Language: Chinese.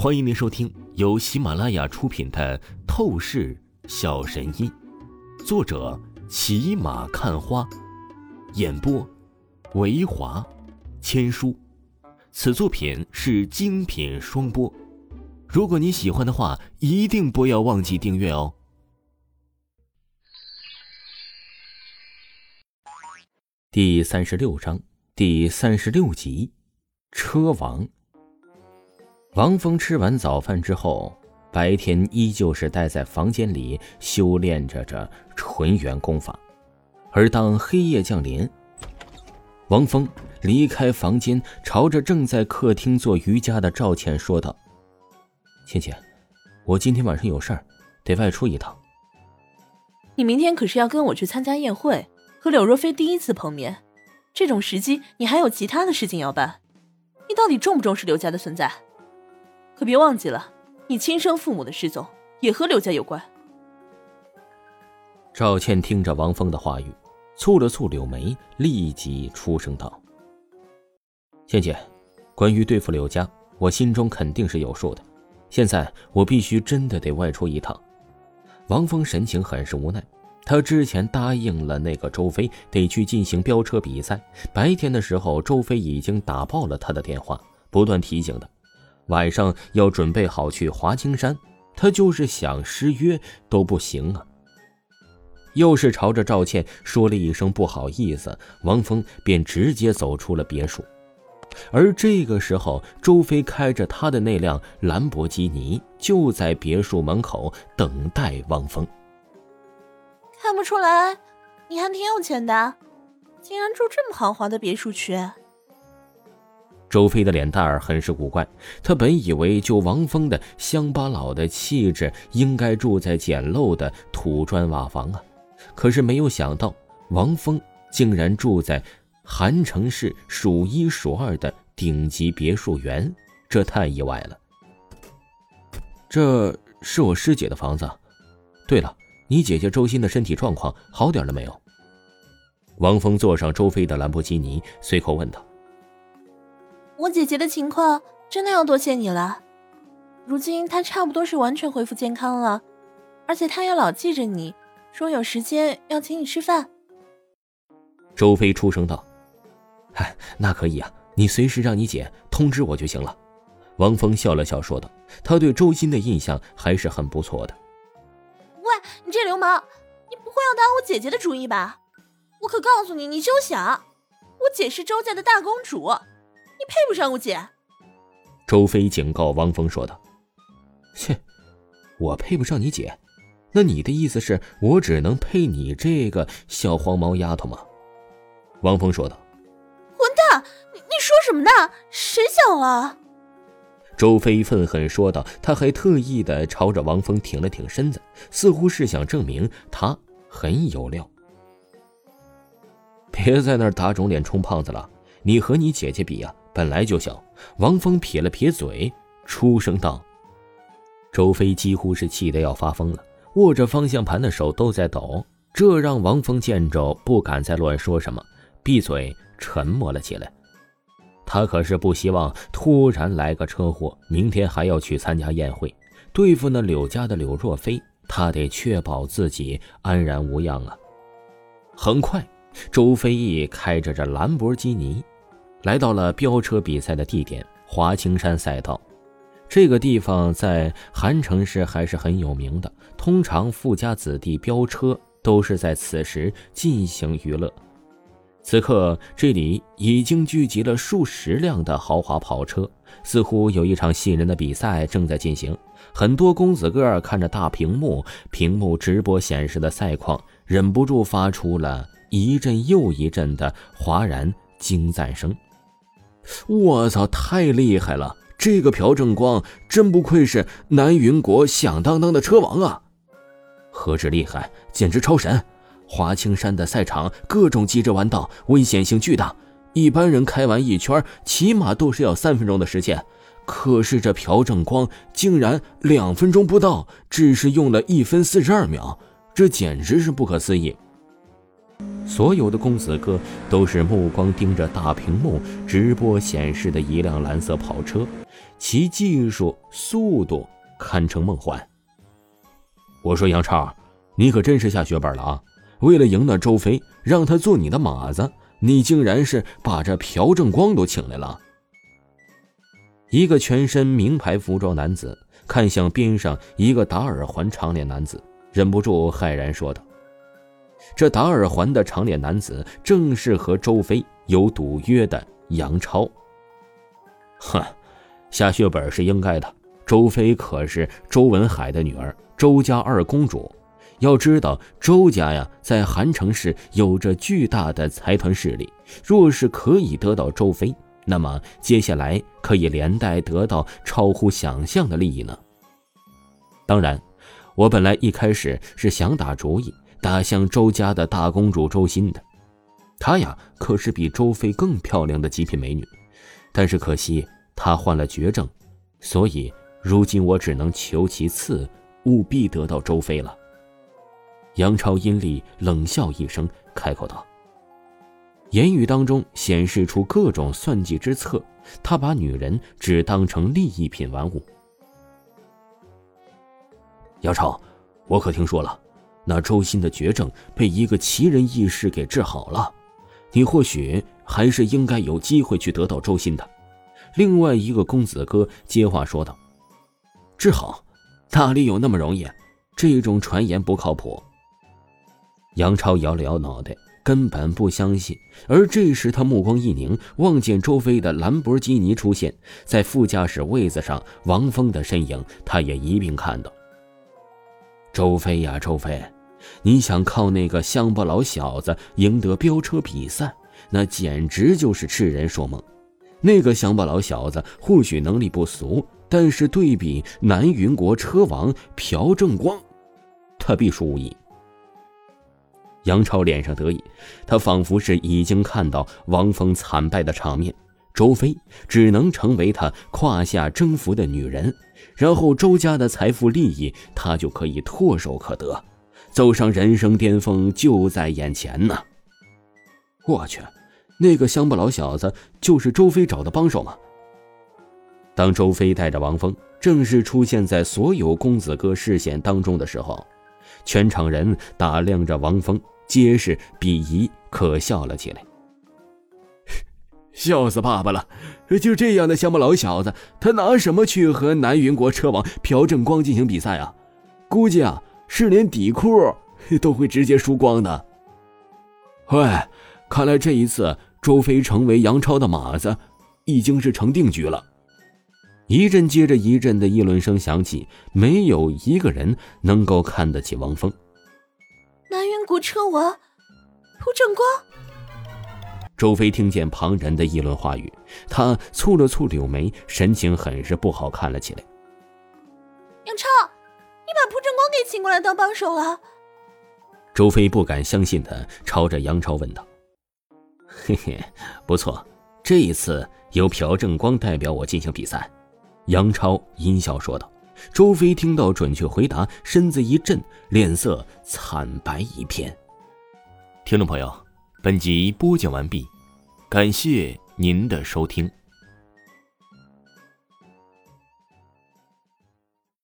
欢迎您收听由喜马拉雅出品的《透视小神医》，作者骑马看花，演播维华千书。此作品是精品双播。如果你喜欢的话，一定不要忘记订阅哦。第三十六章第三十六集，车王。王峰吃完早饭之后，白天依旧是待在房间里修炼着这纯元功法。而当黑夜降临，王峰离开房间，朝着正在客厅做瑜伽的赵倩说道：“倩倩，我今天晚上有事儿，得外出一趟。你明天可是要跟我去参加宴会，和柳若飞第一次碰面，这种时机你还有其他的事情要办，你到底重不重视刘家的存在？”可别忘记了，你亲生父母的失踪也和刘家有关。赵倩听着王峰的话语，蹙了蹙柳眉，立即出声道：“倩倩，关于对付柳家，我心中肯定是有数的。现在我必须真的得外出一趟。”王峰神情很是无奈，他之前答应了那个周飞得去进行飙车比赛，白天的时候周飞已经打爆了他的电话，不断提醒的。晚上要准备好去华清山，他就是想失约都不行啊。又是朝着赵倩说了一声不好意思，王峰便直接走出了别墅。而这个时候，周飞开着他的那辆兰博基尼就在别墅门口等待王峰。看不出来，你还挺有钱的，竟然住这么豪华的别墅区。周飞的脸蛋儿很是古怪，他本以为就王峰的乡巴佬的气质，应该住在简陋的土砖瓦房啊，可是没有想到王峰竟然住在韩城市数一数二的顶级别墅园，这太意外了。这是我师姐的房子。对了，你姐姐周鑫的身体状况好点了没有？王峰坐上周飞的兰博基尼，随口问道。我姐姐的情况真的要多谢你了，如今她差不多是完全恢复健康了，而且她也老记着你，说有时间要请你吃饭。周飞出声道：“嗨，那可以啊，你随时让你姐通知我就行了。”王峰笑了笑说道：“他对周鑫的印象还是很不错的。”喂，你这流氓，你不会要打我姐姐的主意吧？我可告诉你，你休想！我姐是周家的大公主。你配不上我姐。周飞警告王峰说道：“切，我配不上你姐？那你的意思是我只能配你这个小黄毛丫头吗？”王峰说道：“混蛋，你你说什么呢？谁想了？”周飞愤恨说道，他还特意的朝着王峰挺了挺身子，似乎是想证明他很有料。别在那儿打肿脸充胖子了，你和你姐姐比呀！本来就小，王峰撇了撇嘴，出声道：“周飞几乎是气得要发疯了，握着方向盘的手都在抖。这让王峰见着不敢再乱说什么，闭嘴沉默了起来。他可是不希望突然来个车祸，明天还要去参加宴会，对付那柳家的柳若飞，他得确保自己安然无恙啊。”很快，周飞翼开着这兰博基尼。来到了飙车比赛的地点华清山赛道，这个地方在韩城市还是很有名的。通常富家子弟飙车都是在此时进行娱乐。此刻这里已经聚集了数十辆的豪华跑车，似乎有一场吸引人的比赛正在进行。很多公子哥看着大屏幕，屏幕直播显示的赛况，忍不住发出了一阵又一阵的哗然惊赞声。我操，太厉害了！这个朴正光真不愧是南云国响当当的车王啊！何止厉害，简直超神！华清山的赛场各种急折弯道，危险性巨大，一般人开完一圈起码都是要三分钟的时间，可是这朴正光竟然两分钟不到，只是用了一分四十二秒，这简直是不可思议！所有的公子哥都是目光盯着大屏幕直播显示的一辆蓝色跑车，其技术速度堪称梦幻。我说杨超，你可真是下血本了啊！为了赢那周飞，让他做你的马子，你竟然是把这朴正光都请来了。一个全身名牌服装男子看向边上一个打耳环长脸男子，忍不住骇然说道：“这打耳环的长脸男子正是和周飞有赌约的杨超。”哼，下血本是应该的。周飞可是周文海的女儿，周家二公主。要知道，周家呀，在韩城市有着巨大的财团势力。若是可以得到周飞，那么接下来可以连带得到超乎想象的利益呢。当然，我本来一开始是想打主意打向周家的大公主周心的，她呀可是比周妃更漂亮的极品美女。但是可惜她患了绝症，所以如今我只能求其次，务必得到周妃了。杨超阴厉冷笑一声，开口道。言语当中显示出各种算计之策，他把女人只当成利益品玩物。杨超，我可听说了，那周鑫的绝症被一个奇人异士给治好了，你或许还是应该有机会去得到周鑫的。另外一个公子哥接话说道：“治好，哪里有那么容易？这种传言不靠谱。”杨超摇了摇脑袋。根本不相信，而这时他目光一凝，望见周飞的兰博基尼出现在副驾驶位子上，王峰的身影，他也一并看到。周飞呀，周飞，你想靠那个乡巴佬小子赢得飙车比赛，那简直就是痴人说梦。那个乡巴佬小子或许能力不俗，但是对比南云国车王朴正光，他必输无疑。杨超脸上得意，他仿佛是已经看到王峰惨败的场面，周飞只能成为他胯下征服的女人，然后周家的财富利益他就可以唾手可得，走上人生巅峰就在眼前呢。我去，那个乡巴佬小子就是周飞找的帮手吗？当周飞带着王峰正式出现在所有公子哥视线当中的时候，全场人打量着王峰。皆是鄙夷可笑了起来，笑死爸爸了！就这样的乡巴佬小子，他拿什么去和南云国车王朴正光进行比赛啊？估计啊，是连底裤 都会直接输光的。喂，看来这一次周飞成为杨超的马子，已经是成定局了。一阵接着一阵的议论声响起，没有一个人能够看得起王峰。南云谷车王蒲正光，周飞听见旁人的议论话语，他蹙了蹙柳眉，神情很是不好看了起来。请过来当帮手了？周飞不敢相信的朝着杨超问道：“ 嘿嘿，不错，这一次由朴正光代表我进行比赛。”杨超阴笑说道。周飞听到准确回答，身子一震，脸色惨白一片。听众朋友，本集播讲完毕，感谢您的收听。